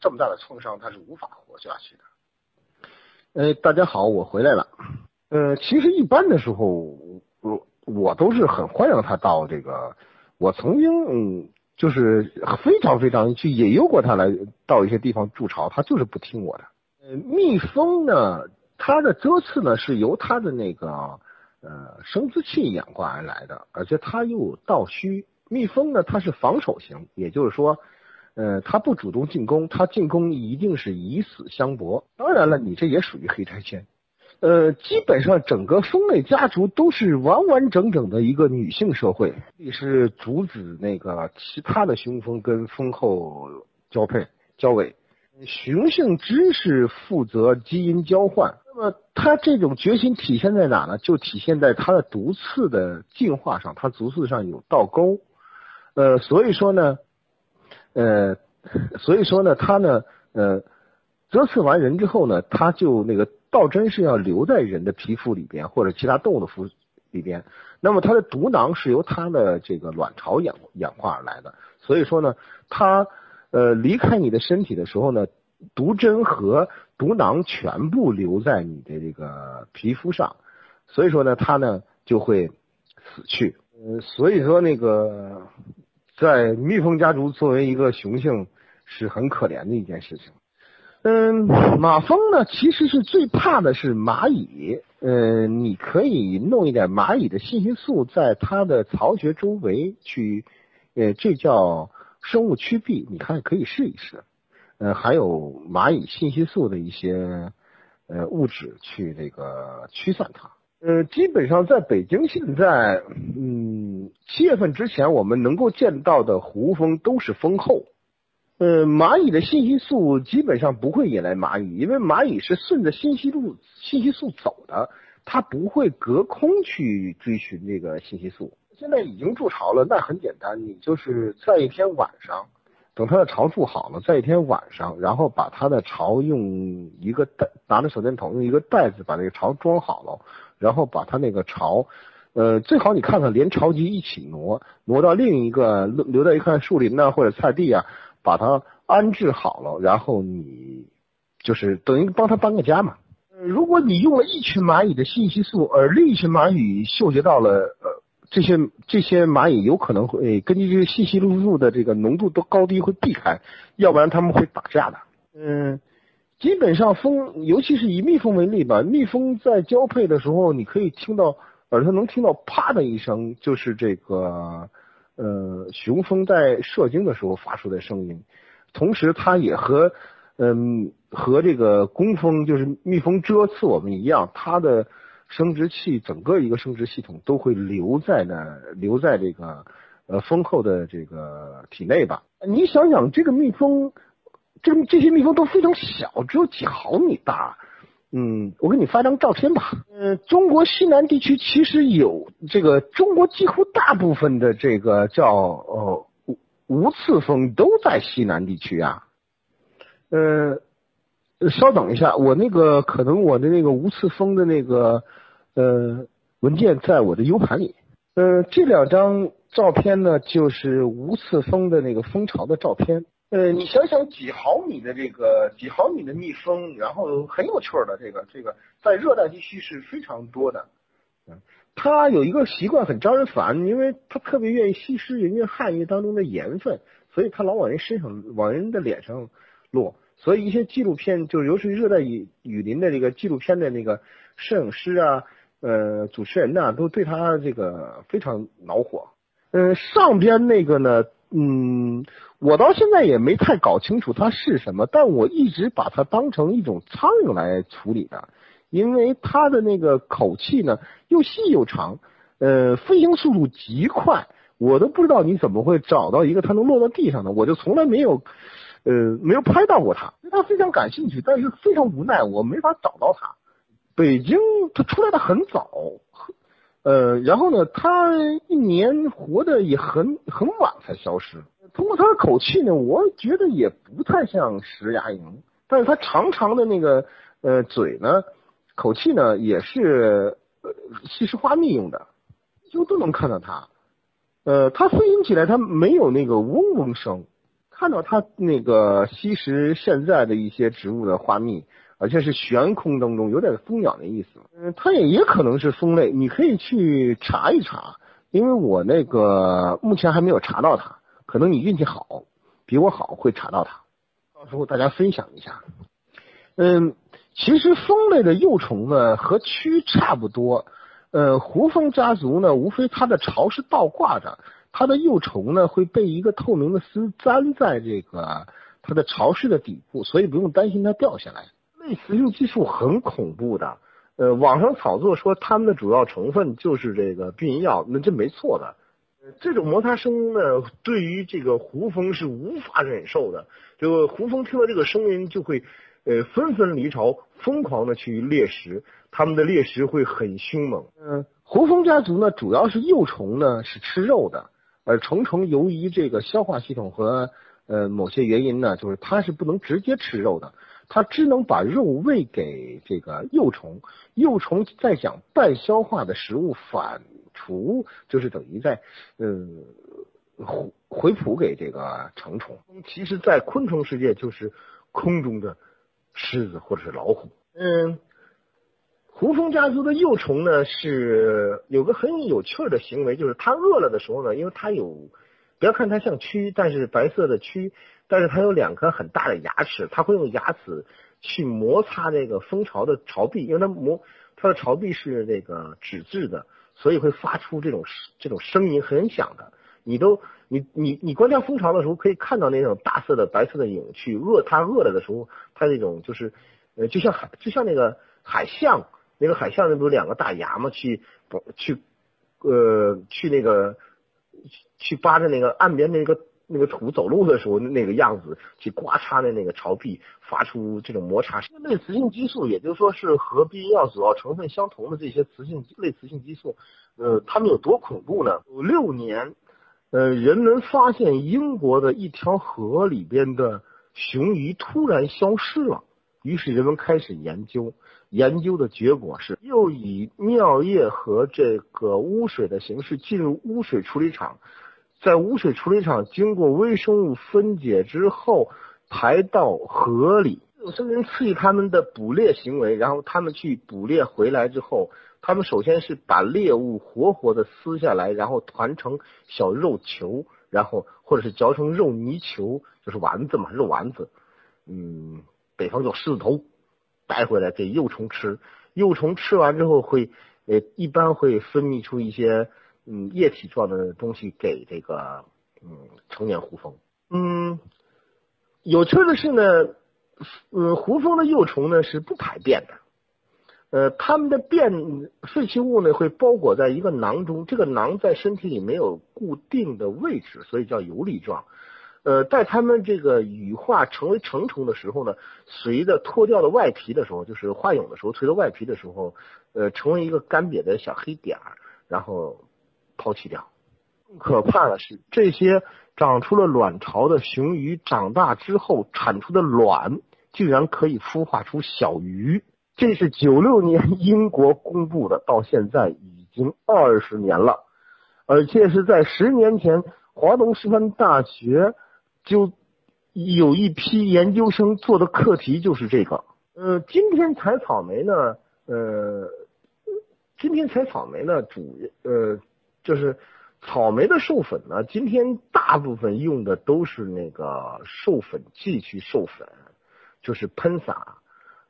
这么大的创伤，它是无法活下去的。呃，大家好，我回来了。呃，其实一般的时候，我我都是很欢迎他到这个。我曾经嗯，就是非常非常去引诱过他来到一些地方筑巢，他就是不听我的。呃，蜜蜂呢，它的蛰刺呢是由它的那个呃生殖器演化而来的，而且它又有倒须。蜜蜂呢，它是防守型，也就是说，呃，它不主动进攻，它进攻一定是以死相搏。当然了，你这也属于黑拆迁。呃，基本上整个蜂类家族都是完完整整的一个女性社会，也是阻止那个其他的雄蜂跟蜂后交配交尾。雄性只是负责基因交换，那么它这种决心体现在哪呢？就体现在它的毒刺的进化上，它毒刺上有倒钩。呃，所以说呢，呃，所以说呢，它呢，呃，蛰刺完人之后呢，它就那个。倒针是要留在人的皮肤里边或者其他动物的肤里边，那么它的毒囊是由它的这个卵巢演演化而来的，所以说呢，它呃离开你的身体的时候呢，毒针和毒囊全部留在你的这个皮肤上，所以说呢，它呢就会死去。呃，所以说那个在蜜蜂家族作为一个雄性，是很可怜的一件事情。嗯，马蜂呢，其实是最怕的是蚂蚁。呃，你可以弄一点蚂蚁的信息素在它的巢穴周围去，呃，这叫生物驱避，你看可以试一试。呃，还有蚂蚁信息素的一些呃物质去这个驱散它。呃，基本上在北京现在，嗯，七月份之前我们能够见到的胡蜂都是蜂后。呃，蚂蚁的信息素基本上不会引来蚂蚁，因为蚂蚁是顺着信息路信息素走的，它不会隔空去追寻这个信息素。现在已经筑巢了，那很简单，你就是在一天晚上，等它的巢筑好了，在一天晚上，然后把它的巢用一个袋拿着手电筒，用一个袋子把那个巢装好了，然后把它那个巢，呃，最好你看看连巢基一起挪，挪到另一个留在一块树林呐或者菜地啊。把它安置好了，然后你就是等于帮他搬个家嘛。如果你用了一群蚂蚁的信息素，而另一群蚂蚁嗅觉到了，呃，这些这些蚂蚁有可能会根据这个信息素的这个浓度的高低会避开，要不然他们会打架的。嗯，基本上蜂，尤其是以蜜蜂为例吧，蜜蜂在交配的时候，你可以听到耳朵能听到啪的一声，就是这个。呃，雄蜂在射精的时候发出的声音，同时它也和嗯和这个工蜂就是蜜蜂蛰刺我们一样，它的生殖器整个一个生殖系统都会留在那留在这个呃蜂后的这个体内吧。你想想，这个蜜蜂，这个这些蜜蜂都非常小，只有几毫米大。嗯，我给你发张照片吧。嗯，中国西南地区其实有这个，中国几乎大部分的这个叫呃无无刺蜂都在西南地区啊。呃，稍等一下，我那个可能我的那个无刺蜂的那个呃文件在我的 U 盘里。呃，这两张照片呢，就是无刺蜂的那个蜂巢的照片。呃，你想想几毫米的这个几毫米的蜜蜂，然后很有趣的这个这个，在热带地区是非常多的。嗯，它有一个习惯很招人烦，因为它特别愿意吸食人家汗液当中的盐分，所以它老往人身上往人的脸上落。所以一些纪录片，就是尤其是热带雨雨林的这个纪录片的那个摄影师啊，呃，主持人呐，都对他这个非常恼火。嗯，上边那个呢？嗯，我到现在也没太搞清楚它是什么，但我一直把它当成一种苍蝇来处理的，因为它的那个口气呢又细又长，呃，飞行速度极快，我都不知道你怎么会找到一个它能落到地上的，我就从来没有，呃，没有拍到过它，对它非常感兴趣，但是非常无奈，我没法找到它。北京它出来的很早。呃，然后呢，它一年活的也很很晚才消失。通过它的口气呢，我觉得也不太像石牙蝇，但是它长长的那个呃嘴呢，口气呢也是呃吸食花蜜用的，就都能看到它。呃，它飞行起来它没有那个嗡嗡声，看到它那个吸食现在的一些植物的花蜜。而且是悬空当中有点蜂鸟的意思，嗯，它也也可能是蜂类，你可以去查一查，因为我那个目前还没有查到它，可能你运气好，比我好会查到它，到时候大家分享一下。嗯，其实蜂类的幼虫呢和蛆差不多，呃，胡蜂家族呢无非它的巢是倒挂着，它的幼虫呢会被一个透明的丝粘在这个它的巢室的底部，所以不用担心它掉下来。类雌性激素很恐怖的，呃，网上炒作说它们的主要成分就是这个避孕药，那这没错的。这种摩擦声呢，对于这个胡蜂是无法忍受的。这个胡蜂听到这个声音就会，呃，纷纷离巢，疯狂的去猎食，它们的猎食会很凶猛。嗯，胡蜂家族呢，主要是幼虫呢是吃肉的，而成虫由于这个消化系统和呃某些原因呢，就是它是不能直接吃肉的。它只能把肉喂给这个幼虫，幼虫再将半消化的食物反刍，就是等于在呃回回哺给这个成虫。其实，在昆虫世界，就是空中的狮子或者是老虎。嗯，胡蜂家族的幼虫呢，是有个很有趣的行为，就是它饿了的时候呢，因为它有。不要看它像蛆，但是白色的蛆，但是它有两颗很大的牙齿，它会用牙齿去摩擦这个蜂巢的巢壁，因为它磨它的巢壁是那个纸质的，所以会发出这种这种声音很响的。你都你你你观察蜂巢的时候，可以看到那种大色的白色的影去饿它饿了的时候，它那种就是呃就像海就像那个海象，那个海象那不是两个大牙嘛，去去呃去那个去扒着那个岸边那个那个土走路的时候那个样子，去刮擦的那个潮壁，发出这种摩擦。类雌性激素，也就是说是和避孕药主要成分相同的这些雌性类雌性激素，呃，它们有多恐怖呢？有六年。呃，人们发现英国的一条河里边的雄鱼突然消失了，于是人们开始研究，研究的结果是又以尿液和这个污水的形式进入污水处理厂，在污水处理厂经过微生物分解之后排到河里。有些人刺激他们的捕猎行为，然后他们去捕猎回来之后。他们首先是把猎物活活的撕下来，然后团成小肉球，然后或者是嚼成肉泥球，就是丸子嘛，肉丸子。嗯，北方叫狮子头，带回来给幼虫吃。幼虫吃完之后会，呃，一般会分泌出一些嗯液体状的东西给这个嗯成年胡蜂。嗯，有趣的是呢，嗯，胡蜂的幼虫呢是不排便的。呃，它们的便废弃物呢会包裹在一个囊中，这个囊在身体里没有固定的位置，所以叫游离状。呃，在它们这个羽化成为成虫的时候呢，随着脱掉了外皮的时候，就是化蛹的时候，随着外皮的时候，呃，成为一个干瘪的小黑点儿，然后抛弃掉。更可怕的是，这些长出了卵巢的雄鱼长大之后产出的卵，竟然可以孵化出小鱼。这是九六年英国公布的，到现在已经二十年了，而且是在十年前，华东师范大学就有一批研究生做的课题就是这个。呃，今天采草莓呢，呃，今天采草莓呢，主呃就是草莓的授粉呢，今天大部分用的都是那个授粉剂去授粉，就是喷洒。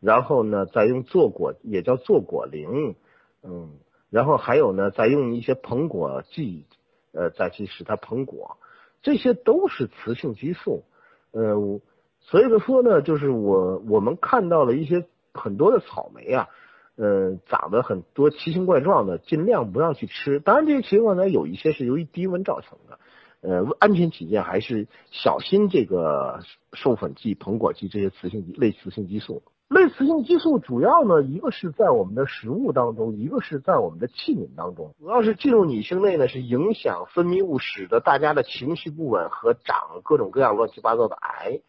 然后呢，再用做果，也叫做果灵，嗯，然后还有呢，再用一些膨果剂，呃，再去使它膨果，这些都是雌性激素，呃，所以说呢，就是我我们看到了一些很多的草莓啊，呃，长得很多奇形怪状的，尽量不要去吃。当然，这些情况呢，有一些是由于低温造成的，呃，安全起见，还是小心这个授粉剂、膨果剂这些雌性类雌性激素。类雌性激素主要呢，一个是在我们的食物当中，一个是在我们的器皿当中。主要是进入女性内呢，是影响分泌物，使得大家的情绪不稳和长各种各样乱七八糟的癌。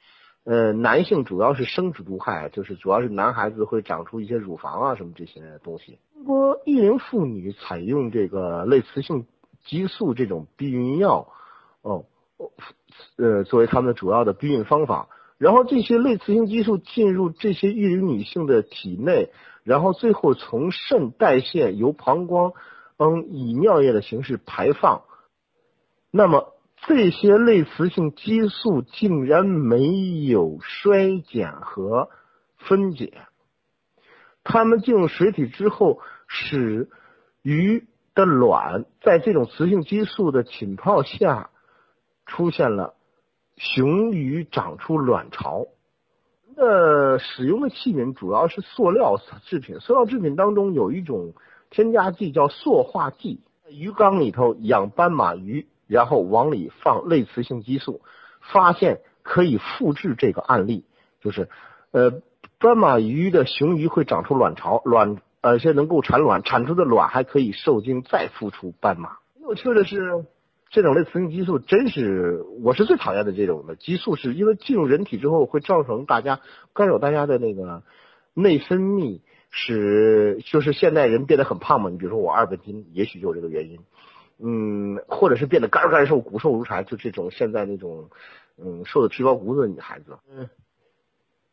呃，男性主要是生殖毒害，就是主要是男孩子会长出一些乳房啊什么这些东西。中国育龄妇女采用这个类雌性激素这种避孕药，哦，呃，作为他们主要的避孕方法。然后这些类雌性激素进入这些育龄女性的体内，然后最后从肾代谢，由膀胱嗯以尿液的形式排放。那么这些类雌性激素竟然没有衰减和分解，它们进入水体之后，使鱼的卵在这种雌性激素的浸泡下出现了。雄鱼长出卵巢，呃，使用的器皿主要是塑料制品。塑料制品当中有一种添加剂叫塑化剂。鱼缸里头养斑马鱼，然后往里放类雌性激素，发现可以复制这个案例，就是呃，斑马鱼的雄鱼会长出卵巢，卵而且能够产卵，产出的卵还可以受精再孵出斑马。有趣的是。这种类雌性激素真是我是最讨厌的这种的激素，是因为进入人体之后会造成大家干扰大家的那个内分泌，使就是现代人变得很胖嘛。你比如说我二百斤，也许就有这个原因，嗯，或者是变得干干瘦、骨瘦如柴，就这种现在那种嗯瘦的皮包骨子的女孩子，嗯，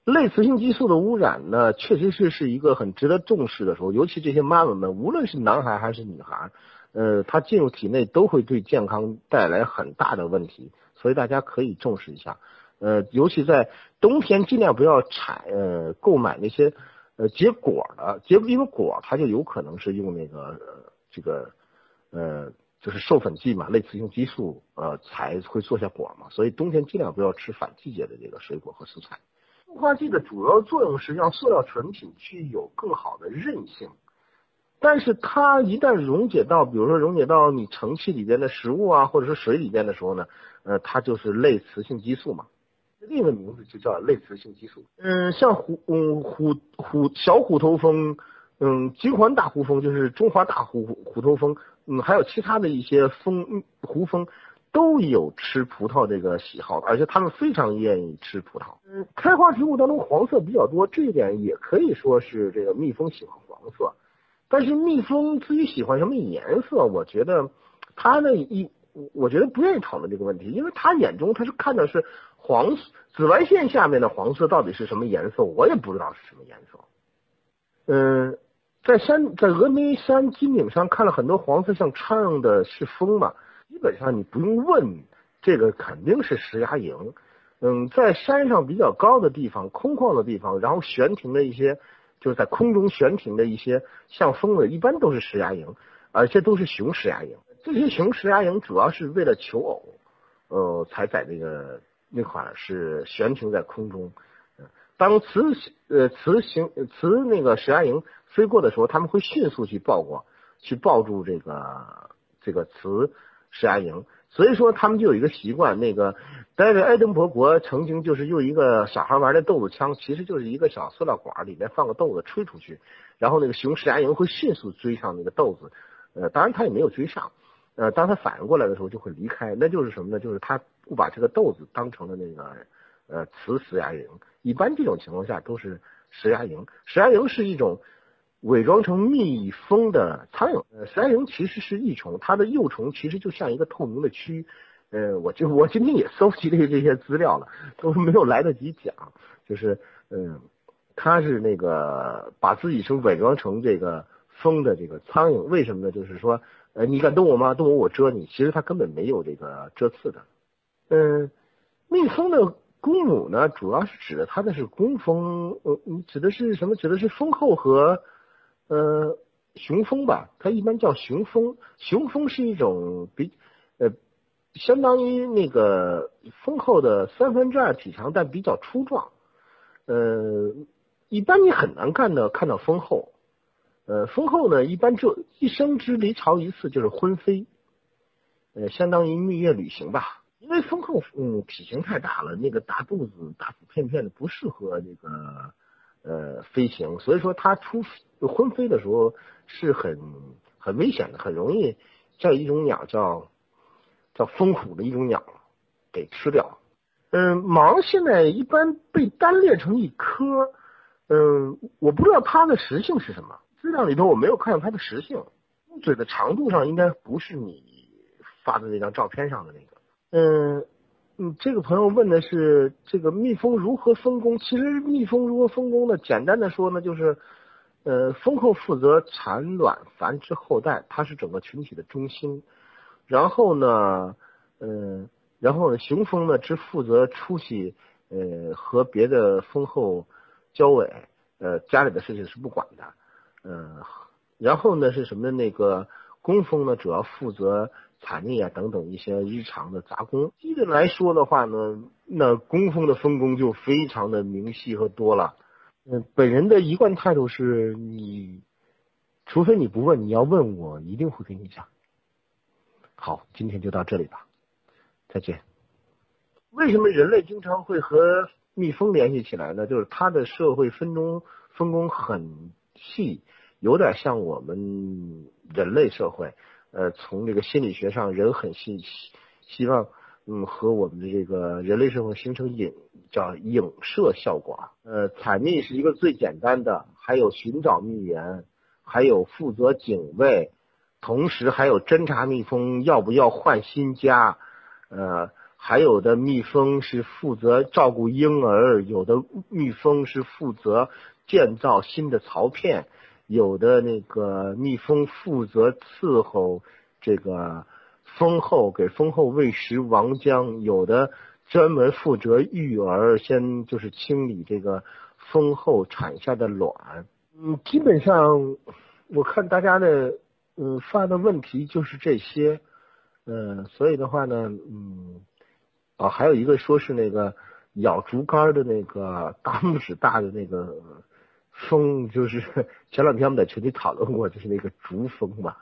类雌性激素的污染呢，确实是是一个很值得重视的时候，尤其这些妈妈们，无论是男孩还是女孩，呃，他进入体内都会对健康带来很大的问题，所以大家可以重视一下。呃，尤其在冬天，尽量不要采呃购买那些呃结果的结，因为果它就有可能是用那个这个呃就是授粉剂嘛，类雌性激素呃才会做下果嘛，所以冬天尽量不要吃反季节的这个水果和蔬菜。雾化剂的主要作用是让塑料成品具有更好的韧性，但是它一旦溶解到，比如说溶解到你盛器里边的食物啊，或者是水里边的时候呢，呃，它就是类雌性激素嘛。另一个名字就叫类雌性激素。嗯，像虎嗯虎虎小虎头蜂，嗯金环大胡蜂就是中华大虎虎头蜂，嗯还有其他的一些蜂胡蜂都有吃葡萄这个喜好，而且它们非常愿意吃葡萄。嗯，开花植物当中黄色比较多，这一点也可以说是这个蜜蜂喜欢黄色。但是蜜蜂自己喜欢什么颜色，我觉得它呢一。我觉得不愿意讨论这个问题，因为他眼中他是看的是黄紫外线下面的黄色到底是什么颜色，我也不知道是什么颜色。嗯，在山在峨眉山金顶上看了很多黄色像苍蝇的是风嘛，基本上你不用问，这个肯定是石崖营。嗯，在山上比较高的地方、空旷的地方，然后悬停的一些就是在空中悬停的一些像风的，一般都是石崖营，而且都是雄石崖营。这些雄石崖营主要是为了求偶，呃，才在那个那块是悬停在空中。当雌呃雌雄雌那个石牙蝇飞过的时候，他们会迅速去抱过，去抱住这个这个雌石牙蝇。所以说，他们就有一个习惯，那个戴维·爱登伯格曾经就是用一个小孩玩的豆子枪，其实就是一个小塑料管，里面放个豆子吹出去，然后那个雄石牙蝇会迅速追上那个豆子。呃，当然他也没有追上。呃，当他反应过来的时候，就会离开，那就是什么呢？就是他不把这个豆子当成了那个呃雌石牙蝇。一般这种情况下都是石牙蝇。石牙蝇是一种伪装成蜜蜂的苍蝇。呃，石牙蝇其实是益虫，它的幼虫其实就像一个透明的蛆。呃，我就我今天也搜集了这些资料了，都没有来得及讲。就是嗯，它是那个把自己是伪装成这个蜂的这个苍蝇，为什么呢？就是说。呃，你敢动我吗？动我，我蛰你。其实它根本没有这个蛰刺的。嗯，蜜蜂的公母呢，主要是指的它的是工蜂，呃，指的是什么？指的是蜂后和呃雄蜂吧？它一般叫雄蜂。雄蜂是一种比呃相当于那个蜂后的三分之二体长，但比较粗壮。呃，一般你很难看到看到蜂后。呃，蜂后呢，一般就一生只离巢一次，就是婚飞，呃，相当于蜜月旅行吧。因为蜂后嗯体型太大了，那个大肚子、大腹片片的，不适合这个呃飞行，所以说它出就昏飞的时候是很很危险的，很容易在一种鸟叫叫蜂虎的一种鸟给吃掉。嗯，芒现在一般被单列成一科，嗯，我不知道它的食性是什么。资料里头我没有看到它的食性，嘴的长度上应该不是你发的那张照片上的那个。嗯嗯，这个朋友问的是这个蜜蜂如何分工？其实蜜蜂如何分工呢？简单的说呢，就是呃，蜂后负责产卵、繁殖后代，它是整个群体的中心。然后呢，嗯，然后呢，雄蜂呢只负责出去呃和别的蜂后交尾，呃，家里的事情是不管的。呃，然后呢是什么？那个工蜂呢，主要负责采蜜啊等等一些日常的杂工。基本来说的话呢，那工蜂的分工就非常的明细和多了。嗯，本人的一贯态度是你，除非你不问，你要问我一定会跟你讲。好，今天就到这里吧，再见。为什么人类经常会和蜜蜂联系起来呢？就是它的社会分工分工很细。有点像我们人类社会，呃，从这个心理学上，人很希希望，嗯，和我们的这个人类社会形成影叫影射效果啊。呃，采蜜是一个最简单的，还有寻找蜜源，还有负责警卫，同时还有侦察蜜蜂要不要换新家，呃，还有的蜜蜂是负责照顾婴儿，有的蜜蜂是负责建造新的巢片，有的那个蜜蜂负责伺候这个蜂后，给蜂后喂食王浆，有的专门负责育儿，先就是清理这个蜂后产下的卵。嗯，基本上我看大家的嗯发的问题就是这些，嗯，所以的话呢，嗯。啊，还有一个说是那个咬竹竿的那个大拇指大的那个蜂，就是前两天我们在群里讨论过，就是那个竹蜂吧。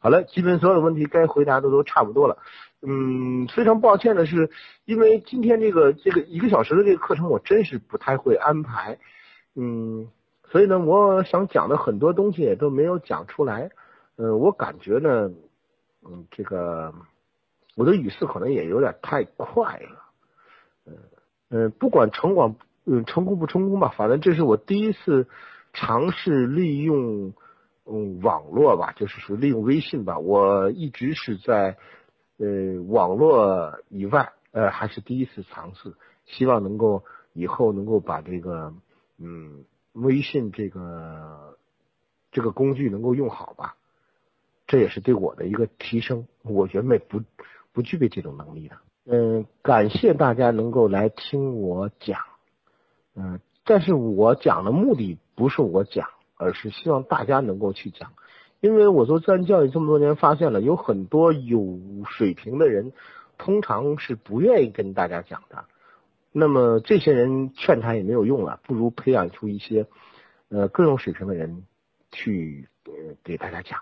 好了，基本所有的问题该回答的都差不多了。嗯，非常抱歉的是，因为今天这个这个一个小时的这个课程，我真是不太会安排。嗯，所以呢，我想讲的很多东西也都没有讲出来。嗯，我感觉呢，嗯，这个。我的语速可能也有点太快了，嗯嗯，不管成广嗯成功不成功吧，反正这是我第一次尝试利用嗯网络吧，就是说利用微信吧。我一直是在呃网络以外，呃还是第一次尝试，希望能够以后能够把这个嗯微信这个这个工具能够用好吧，这也是对我的一个提升。我原本不。不具备这种能力的，嗯，感谢大家能够来听我讲，嗯，但是我讲的目的不是我讲，而是希望大家能够去讲，因为我做自然教育这么多年，发现了有很多有水平的人，通常是不愿意跟大家讲的，那么这些人劝他也没有用了，不如培养出一些呃更有水平的人去给大家讲。